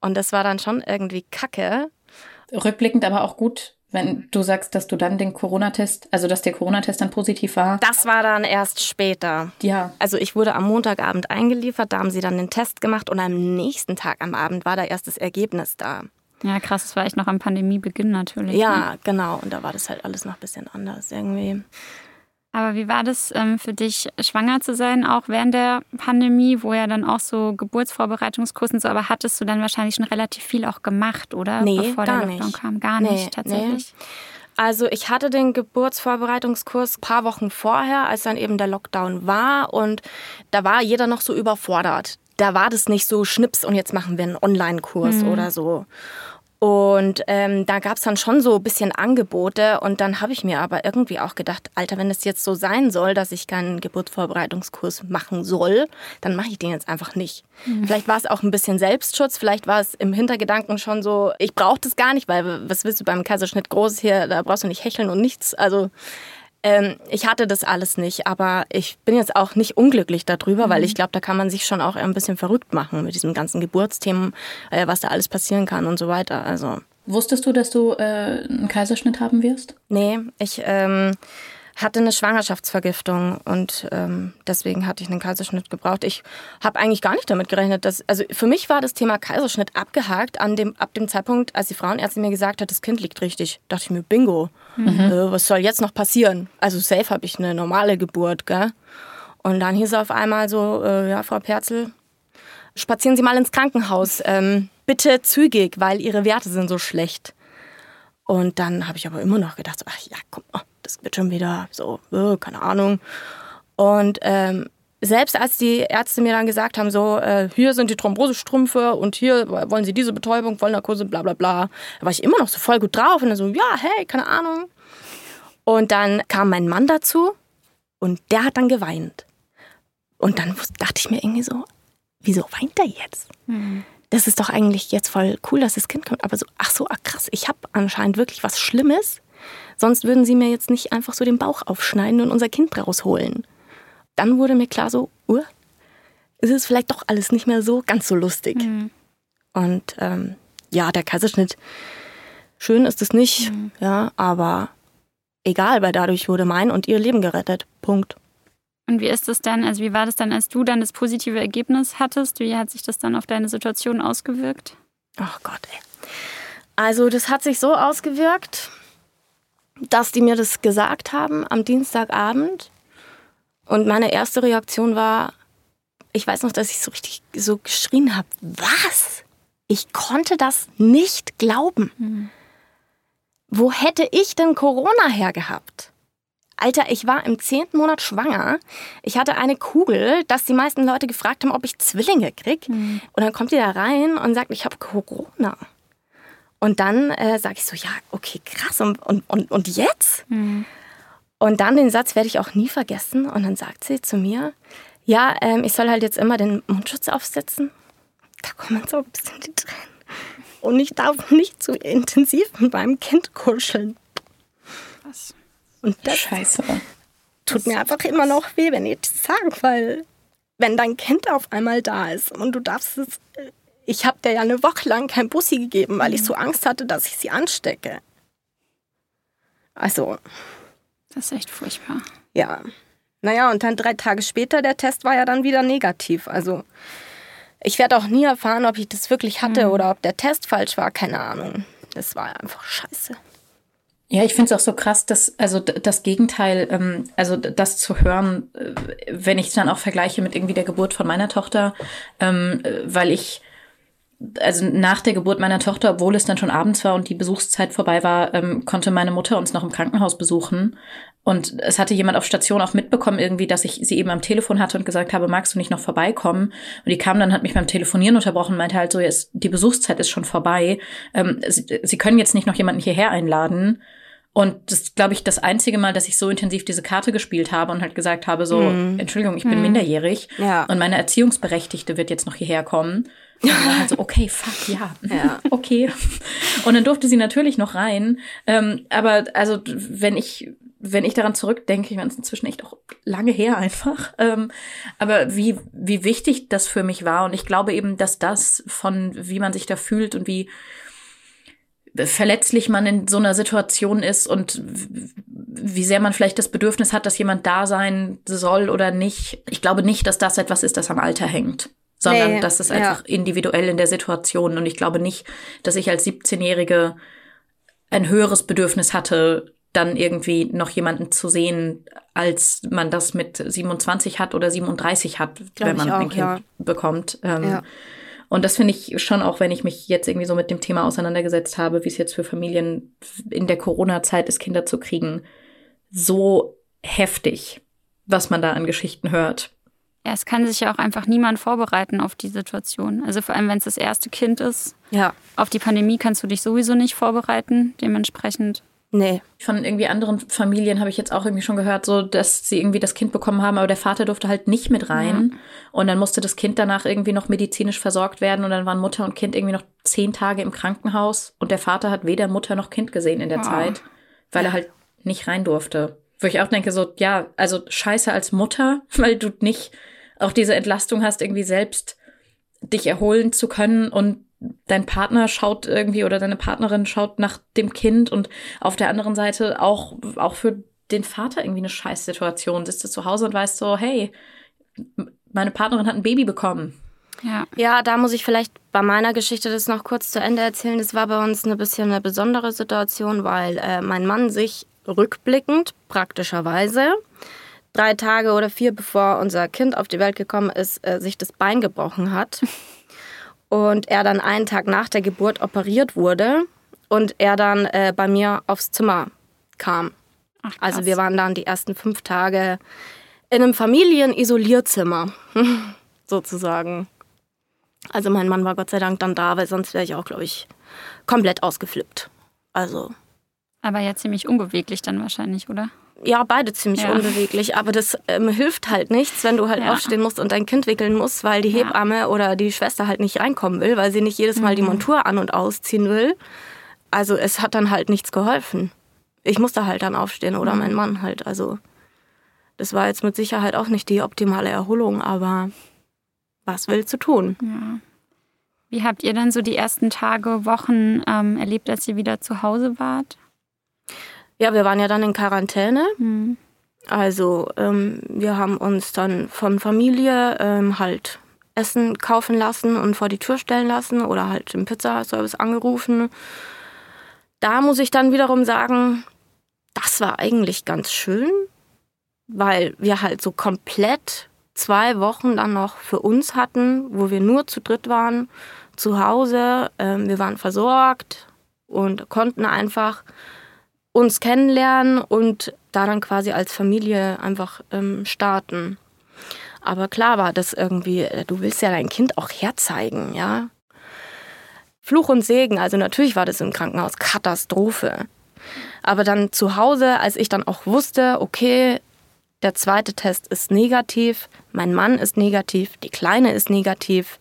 Und das war dann schon irgendwie kacke. Rückblickend aber auch gut, wenn du sagst, dass du dann den Corona-Test, also dass der Corona-Test dann positiv war? Das war dann erst später. Ja. Also ich wurde am Montagabend eingeliefert, da haben sie dann den Test gemacht und am nächsten Tag am Abend war da erst das Ergebnis da. Ja, krass, das war echt noch am Pandemiebeginn natürlich. Ja, ne? genau. Und da war das halt alles noch ein bisschen anders irgendwie. Aber wie war das ähm, für dich, schwanger zu sein, auch während der Pandemie, wo ja dann auch so Geburtsvorbereitungskursen so, aber hattest du dann wahrscheinlich schon relativ viel auch gemacht, oder? Nee, Bevor gar der Lockdown nicht. kam. Gar nee, nicht, tatsächlich. Nee. Also ich hatte den Geburtsvorbereitungskurs ein paar Wochen vorher, als dann eben der Lockdown war und da war jeder noch so überfordert. Da war das nicht so Schnips und jetzt machen wir einen Online-Kurs mhm. oder so. Und ähm, da gab es dann schon so ein bisschen Angebote und dann habe ich mir aber irgendwie auch gedacht, Alter, wenn es jetzt so sein soll, dass ich keinen Geburtsvorbereitungskurs machen soll, dann mache ich den jetzt einfach nicht. Mhm. Vielleicht war es auch ein bisschen Selbstschutz, vielleicht war es im Hintergedanken schon so, ich brauche das gar nicht, weil was willst du beim Kaiserschnitt groß hier, da brauchst du nicht hecheln und nichts. Also ähm, ich hatte das alles nicht, aber ich bin jetzt auch nicht unglücklich darüber, mhm. weil ich glaube, da kann man sich schon auch ein bisschen verrückt machen mit diesem ganzen Geburtsthemen, äh, was da alles passieren kann und so weiter. Also Wusstest du, dass du äh, einen Kaiserschnitt haben wirst? Nee, ich ähm, hatte eine Schwangerschaftsvergiftung und ähm, deswegen hatte ich einen Kaiserschnitt gebraucht. Ich habe eigentlich gar nicht damit gerechnet, dass also für mich war das Thema Kaiserschnitt abgehakt an dem ab dem Zeitpunkt, als die Frauenärztin mir gesagt hat, das Kind liegt richtig. Dachte ich mir, Bingo, mhm. äh, was soll jetzt noch passieren? Also safe habe ich eine normale Geburt, gell? Und dann hieß es auf einmal so, äh, ja, Frau Perzel, spazieren Sie mal ins Krankenhaus. Ähm, bitte zügig, weil Ihre Werte sind so schlecht. Und dann habe ich aber immer noch gedacht, ach ja, komm, oh, das wird schon wieder so, äh, keine Ahnung. Und ähm, selbst als die Ärzte mir dann gesagt haben, so, äh, hier sind die Thrombosestrümpfe und hier wollen sie diese Betäubung, Vollnarkose, bla bla bla, da war ich immer noch so voll gut drauf und dann so, ja, hey, keine Ahnung. Und dann kam mein Mann dazu und der hat dann geweint. Und dann dachte ich mir irgendwie so, wieso weint er jetzt? Mhm. Das ist doch eigentlich jetzt voll cool, dass das Kind kommt. Aber so, ach so, ach krass, ich habe anscheinend wirklich was Schlimmes Sonst würden sie mir jetzt nicht einfach so den Bauch aufschneiden und unser Kind rausholen. Dann wurde mir klar so, uh, ist es vielleicht doch alles nicht mehr so ganz so lustig. Mhm. Und ähm, ja, der Kaiserschnitt, schön ist es nicht, mhm. ja, aber egal, weil dadurch wurde mein und ihr Leben gerettet. Punkt. Und wie ist es dann, also wie war das dann, als du dann das positive Ergebnis hattest? Wie hat sich das dann auf deine Situation ausgewirkt? Ach Gott, ey. Also das hat sich so ausgewirkt, dass die mir das gesagt haben am Dienstagabend. Und meine erste Reaktion war, ich weiß noch, dass ich so richtig so geschrien habe, was? Ich konnte das nicht glauben. Mhm. Wo hätte ich denn Corona hergehabt? Alter, ich war im zehnten Monat schwanger. Ich hatte eine Kugel, dass die meisten Leute gefragt haben, ob ich Zwillinge krieg. Mhm. Und dann kommt die da rein und sagt, ich habe Corona. Und dann äh, sage ich so, ja, okay, krass. Und, und, und, jetzt? Mhm. Und dann den Satz werde ich auch nie vergessen. Und dann sagt sie zu mir, ja, ähm, ich soll halt jetzt immer den Mundschutz aufsetzen. Da kommen so ein bisschen die Tränen. Und ich darf nicht zu intensiv mit meinem Kind kuscheln. Was? Und das Scheiße. tut das mir einfach immer noch weh, wenn ich das sage, weil wenn dein Kind auf einmal da ist und du darfst es Ich habe der ja eine Woche lang kein Bussi gegeben, weil ich so Angst hatte, dass ich sie anstecke. Also. Das ist echt furchtbar. Ja. Naja, und dann drei Tage später, der Test war ja dann wieder negativ. Also ich werde auch nie erfahren, ob ich das wirklich hatte mhm. oder ob der Test falsch war. Keine Ahnung. Das war einfach scheiße. Ja, ich finde es auch so krass, dass, also das Gegenteil, ähm, also das zu hören, äh, wenn ich es dann auch vergleiche mit irgendwie der Geburt von meiner Tochter, ähm, äh, weil ich also nach der Geburt meiner Tochter, obwohl es dann schon abends war und die Besuchszeit vorbei war, ähm, konnte meine Mutter uns noch im Krankenhaus besuchen. Und es hatte jemand auf Station auch mitbekommen irgendwie, dass ich sie eben am Telefon hatte und gesagt habe, magst du nicht noch vorbeikommen? Und die kam dann, hat mich beim Telefonieren unterbrochen und meinte halt so, jetzt, die Besuchszeit ist schon vorbei. Ähm, sie, sie können jetzt nicht noch jemanden hierher einladen. Und das ist, glaube ich, das einzige Mal, dass ich so intensiv diese Karte gespielt habe und halt gesagt habe, so, mm. Entschuldigung, ich bin mm. minderjährig ja. und meine Erziehungsberechtigte wird jetzt noch hierher kommen. Und dann halt so, okay, fuck, ja, ja, okay. Und dann durfte sie natürlich noch rein. Ähm, aber also, wenn ich, wenn ich daran zurückdenke, ich meine, es ist inzwischen echt auch lange her einfach. Ähm, aber wie, wie wichtig das für mich war. Und ich glaube eben, dass das von, wie man sich da fühlt und wie, verletzlich man in so einer Situation ist und wie sehr man vielleicht das Bedürfnis hat, dass jemand da sein soll oder nicht. Ich glaube nicht, dass das etwas ist, das am Alter hängt, sondern nee, das ist einfach ja. individuell in der Situation. Und ich glaube nicht, dass ich als 17-Jährige ein höheres Bedürfnis hatte, dann irgendwie noch jemanden zu sehen, als man das mit 27 hat oder 37 hat, Glaub wenn man auch, ein Kind ja. bekommt. Ähm, ja. Und das finde ich schon auch, wenn ich mich jetzt irgendwie so mit dem Thema auseinandergesetzt habe, wie es jetzt für Familien in der Corona-Zeit ist, Kinder zu kriegen, so heftig, was man da an Geschichten hört. Ja, es kann sich ja auch einfach niemand vorbereiten auf die Situation. Also vor allem, wenn es das erste Kind ist. Ja. Auf die Pandemie kannst du dich sowieso nicht vorbereiten. Dementsprechend Nee. Von irgendwie anderen Familien habe ich jetzt auch irgendwie schon gehört, so dass sie irgendwie das Kind bekommen haben, aber der Vater durfte halt nicht mit rein. Ja. Und dann musste das Kind danach irgendwie noch medizinisch versorgt werden und dann waren Mutter und Kind irgendwie noch zehn Tage im Krankenhaus und der Vater hat weder Mutter noch Kind gesehen in der oh. Zeit, weil er halt nicht rein durfte. Wo ich auch denke, so, ja, also scheiße als Mutter, weil du nicht auch diese Entlastung hast, irgendwie selbst dich erholen zu können und dein Partner schaut irgendwie oder deine Partnerin schaut nach dem Kind und auf der anderen Seite auch, auch für den Vater irgendwie eine Scheißsituation. Sitzt du zu Hause und weißt so, hey, meine Partnerin hat ein Baby bekommen. Ja. ja, da muss ich vielleicht bei meiner Geschichte das noch kurz zu Ende erzählen. Das war bei uns ein bisschen eine besondere Situation, weil äh, mein Mann sich rückblickend praktischerweise drei Tage oder vier bevor unser Kind auf die Welt gekommen ist, äh, sich das Bein gebrochen hat. und er dann einen Tag nach der Geburt operiert wurde und er dann äh, bei mir aufs Zimmer kam. Ach, also wir waren dann die ersten fünf Tage in einem Familienisolierzimmer sozusagen. Also mein Mann war Gott sei Dank dann da, weil sonst wäre ich auch, glaube ich, komplett ausgeflippt. Also. Aber ja ziemlich unbeweglich dann wahrscheinlich, oder? Ja, beide ziemlich ja. unbeweglich, aber das ähm, hilft halt nichts, wenn du halt ja. aufstehen musst und dein Kind wickeln musst, weil die Hebamme oder die Schwester halt nicht reinkommen will, weil sie nicht jedes Mal mhm. die Montur an und ausziehen will. Also es hat dann halt nichts geholfen. Ich musste halt dann aufstehen oder mhm. mein Mann halt. Also das war jetzt mit Sicherheit auch nicht die optimale Erholung, aber was willst du tun? Ja. Wie habt ihr dann so die ersten Tage, Wochen ähm, erlebt, als ihr wieder zu Hause wart? Ja, wir waren ja dann in Quarantäne. Mhm. Also ähm, wir haben uns dann von Familie ähm, halt Essen kaufen lassen und vor die Tür stellen lassen oder halt im Pizzaservice angerufen. Da muss ich dann wiederum sagen, das war eigentlich ganz schön, weil wir halt so komplett zwei Wochen dann noch für uns hatten, wo wir nur zu dritt waren, zu Hause. Ähm, wir waren versorgt und konnten einfach uns kennenlernen und da dann quasi als Familie einfach ähm, starten. Aber klar war das irgendwie, äh, du willst ja dein Kind auch herzeigen, ja. Fluch und Segen, also natürlich war das im Krankenhaus Katastrophe. Aber dann zu Hause, als ich dann auch wusste, okay, der zweite Test ist negativ, mein Mann ist negativ, die Kleine ist negativ,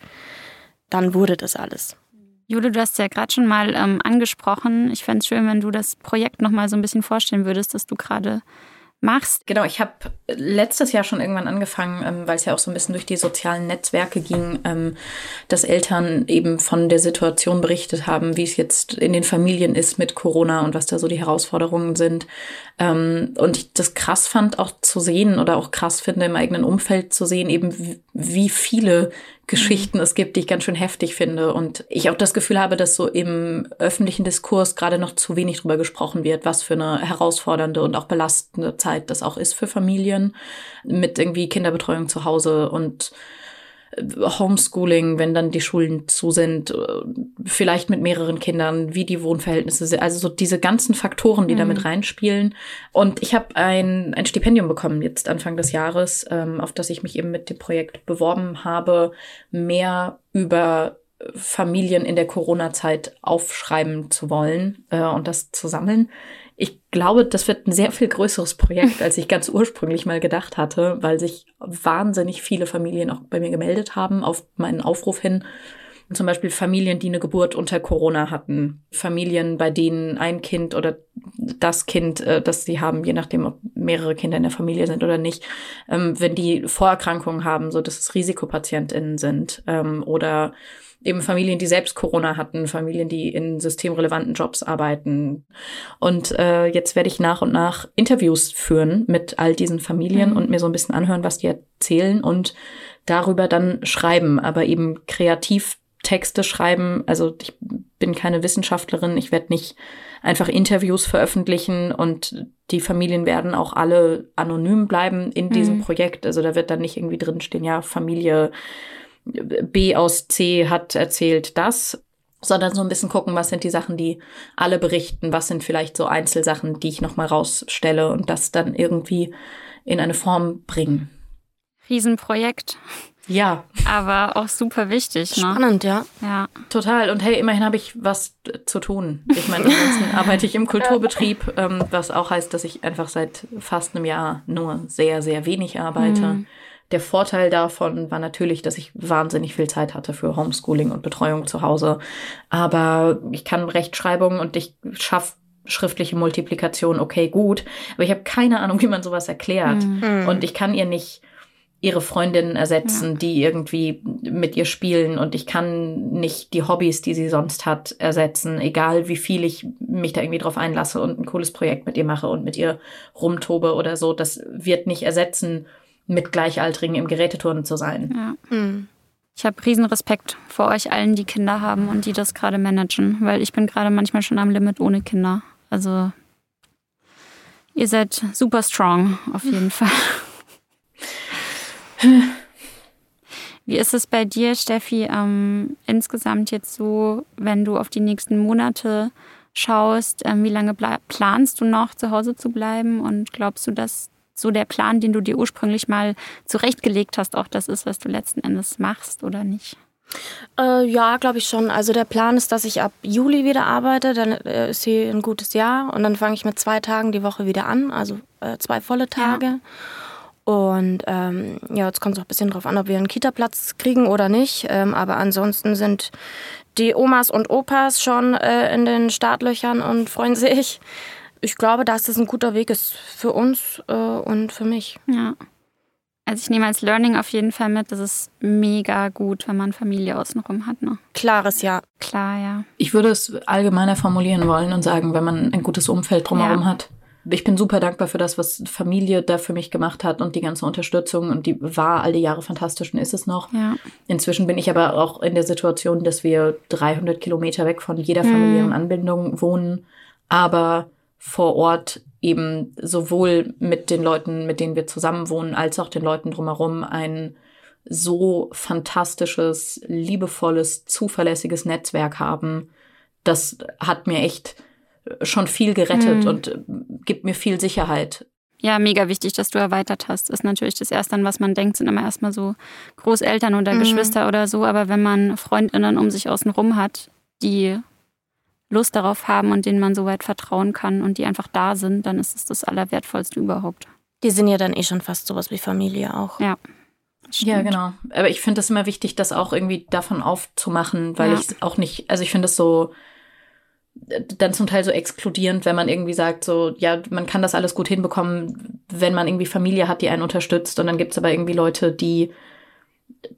dann wurde das alles. Jule, du hast ja gerade schon mal ähm, angesprochen. Ich fände es schön, wenn du das Projekt noch mal so ein bisschen vorstellen würdest, das du gerade machst. Genau, ich habe letztes Jahr schon irgendwann angefangen, ähm, weil es ja auch so ein bisschen durch die sozialen Netzwerke ging, ähm, dass Eltern eben von der Situation berichtet haben, wie es jetzt in den Familien ist mit Corona und was da so die Herausforderungen sind. Ähm, und ich das krass fand, auch zu sehen oder auch krass finde, im eigenen Umfeld zu sehen, eben wie viele Geschichten mhm. es gibt, die ich ganz schön heftig finde. Und ich auch das Gefühl habe, dass so im öffentlichen Diskurs gerade noch zu wenig drüber gesprochen wird, was für eine herausfordernde und auch belastende Zeit das auch ist für Familien mit irgendwie Kinderbetreuung zu Hause und Homeschooling, wenn dann die Schulen zu sind, äh, vielleicht mit mehreren Kindern, wie die Wohnverhältnisse sind, also so diese ganzen Faktoren, die mhm. damit reinspielen. Und ich habe ein, ein Stipendium bekommen jetzt Anfang des Jahres, ähm, auf das ich mich eben mit dem Projekt beworben habe, mehr über Familien in der Corona-Zeit aufschreiben zu wollen äh, und das zu sammeln. Ich glaube, das wird ein sehr viel größeres Projekt, als ich ganz ursprünglich mal gedacht hatte, weil sich wahnsinnig viele Familien auch bei mir gemeldet haben auf meinen Aufruf hin. Zum Beispiel Familien, die eine Geburt unter Corona hatten. Familien, bei denen ein Kind oder das Kind, äh, das sie haben, je nachdem, ob mehrere Kinder in der Familie sind oder nicht, ähm, wenn die Vorerkrankungen haben, so dass es RisikopatientInnen sind ähm, oder eben Familien, die selbst Corona hatten, Familien, die in systemrelevanten Jobs arbeiten. Und äh, jetzt werde ich nach und nach Interviews führen mit all diesen Familien mhm. und mir so ein bisschen anhören, was die erzählen und darüber dann schreiben, aber eben kreativ Texte schreiben. Also ich bin keine Wissenschaftlerin, ich werde nicht einfach Interviews veröffentlichen und die Familien werden auch alle anonym bleiben in diesem mhm. Projekt. Also da wird dann nicht irgendwie drinstehen, ja, Familie B aus C hat erzählt das, sondern so ein bisschen gucken, was sind die Sachen, die alle berichten, was sind vielleicht so Einzelsachen, die ich nochmal rausstelle und das dann irgendwie in eine Form bringen. Riesenprojekt. Ja. Aber auch super wichtig. Ne? Spannend, ja. Ja. Total. Und hey, immerhin habe ich was zu tun. Ich meine, ansonsten arbeite ich im Kulturbetrieb, ähm, was auch heißt, dass ich einfach seit fast einem Jahr nur sehr, sehr wenig arbeite. Mhm. Der Vorteil davon war natürlich, dass ich wahnsinnig viel Zeit hatte für Homeschooling und Betreuung zu Hause. Aber ich kann Rechtschreibung und ich schaffe schriftliche Multiplikation, okay, gut. Aber ich habe keine Ahnung, wie man sowas erklärt. Mhm. Und ich kann ihr nicht ihre Freundinnen ersetzen, ja. die irgendwie mit ihr spielen und ich kann nicht die Hobbys, die sie sonst hat, ersetzen, egal wie viel ich mich da irgendwie drauf einlasse und ein cooles Projekt mit ihr mache und mit ihr rumtobe oder so. Das wird nicht ersetzen, mit Gleichaltrigen im Geräteturnen zu sein. Ja. Mhm. Ich habe riesen Respekt vor euch allen, die Kinder haben und die das gerade managen, weil ich bin gerade manchmal schon am Limit ohne Kinder. Also ihr seid super strong auf jeden Fall. Wie ist es bei dir, Steffi, ähm, insgesamt jetzt so, wenn du auf die nächsten Monate schaust, ähm, wie lange planst du noch zu Hause zu bleiben und glaubst du, dass so der Plan, den du dir ursprünglich mal zurechtgelegt hast, auch das ist, was du letzten Endes machst oder nicht? Äh, ja, glaube ich schon. Also der Plan ist, dass ich ab Juli wieder arbeite. Dann äh, ist hier ein gutes Jahr und dann fange ich mit zwei Tagen die Woche wieder an, also äh, zwei volle Tage. Ja. Und ähm, ja, jetzt kommt es auch ein bisschen drauf an, ob wir einen Kita-Platz kriegen oder nicht. Ähm, aber ansonsten sind die Omas und Opas schon äh, in den Startlöchern und freuen sich ich glaube, dass das ein guter Weg ist für uns äh, und für mich. Ja. Also ich nehme als Learning auf jeden Fall mit, das ist mega gut, wenn man Familie außenrum hat. Ne? Klares Ja. Klar, ja. Ich würde es allgemeiner formulieren wollen und sagen, wenn man ein gutes Umfeld drumherum ja. hat. Ich bin super dankbar für das, was Familie da für mich gemacht hat und die ganze Unterstützung. Und die war all die Jahre fantastisch und ist es noch. Ja. Inzwischen bin ich aber auch in der Situation, dass wir 300 Kilometer weg von jeder familiären mhm. Anbindung wohnen. Aber vor Ort eben sowohl mit den Leuten, mit denen wir zusammen wohnen, als auch den Leuten drumherum ein so fantastisches, liebevolles, zuverlässiges Netzwerk haben. Das hat mir echt schon viel gerettet mhm. und gibt mir viel Sicherheit. Ja, mega wichtig, dass du erweitert hast. Ist natürlich das Erste, an was man denkt, sind immer erstmal so Großeltern oder mhm. Geschwister oder so. Aber wenn man Freundinnen um sich außen rum hat, die Lust darauf haben und denen man so weit vertrauen kann und die einfach da sind, dann ist es das Allerwertvollste überhaupt. Die sind ja dann eh schon fast sowas wie Familie auch. Ja. Ja, genau. Aber ich finde es immer wichtig, das auch irgendwie davon aufzumachen, weil ja. ich auch nicht, also ich finde es so dann zum Teil so exkludierend, wenn man irgendwie sagt, so, ja, man kann das alles gut hinbekommen, wenn man irgendwie Familie hat, die einen unterstützt. Und dann gibt's aber irgendwie Leute, die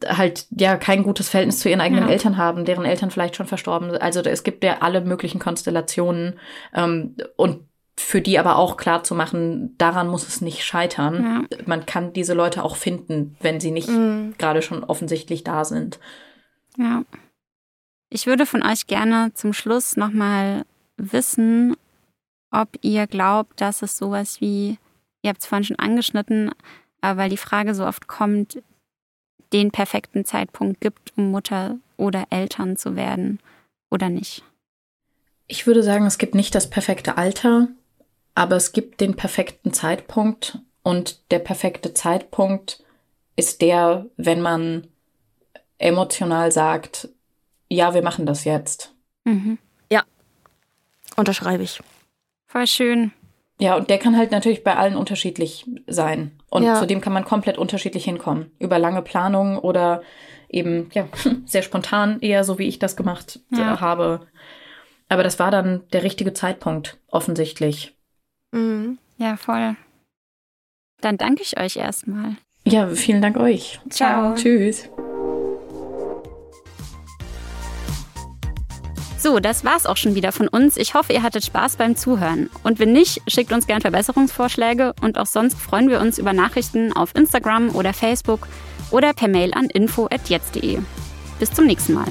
halt ja kein gutes Verhältnis zu ihren eigenen ja. Eltern haben, deren Eltern vielleicht schon verstorben sind. Also es gibt ja alle möglichen Konstellationen ähm, und für die aber auch klar zu machen, daran muss es nicht scheitern. Ja. Man kann diese Leute auch finden, wenn sie nicht mhm. gerade schon offensichtlich da sind. Ja. Ich würde von euch gerne zum Schluss nochmal wissen, ob ihr glaubt, dass es sowas wie, ihr habt es vorhin schon angeschnitten, aber weil die Frage so oft kommt, den perfekten Zeitpunkt gibt, um Mutter oder Eltern zu werden oder nicht. Ich würde sagen, es gibt nicht das perfekte Alter, aber es gibt den perfekten Zeitpunkt und der perfekte Zeitpunkt ist der, wenn man emotional sagt, ja, wir machen das jetzt. Mhm. Ja, unterschreibe ich. Voll schön. Ja, und der kann halt natürlich bei allen unterschiedlich sein. Und ja. zu dem kann man komplett unterschiedlich hinkommen. Über lange Planungen oder eben, ja, sehr spontan, eher so wie ich das gemacht ja. habe. Aber das war dann der richtige Zeitpunkt, offensichtlich. Mhm. Ja, voll. Dann danke ich euch erstmal. Ja, vielen Dank euch. Ciao. Tschüss. So, das war's auch schon wieder von uns. Ich hoffe, ihr hattet Spaß beim Zuhören. Und wenn nicht, schickt uns gern Verbesserungsvorschläge und auch sonst freuen wir uns über Nachrichten auf Instagram oder Facebook oder per Mail an info@jetzt.de. Bis zum nächsten Mal.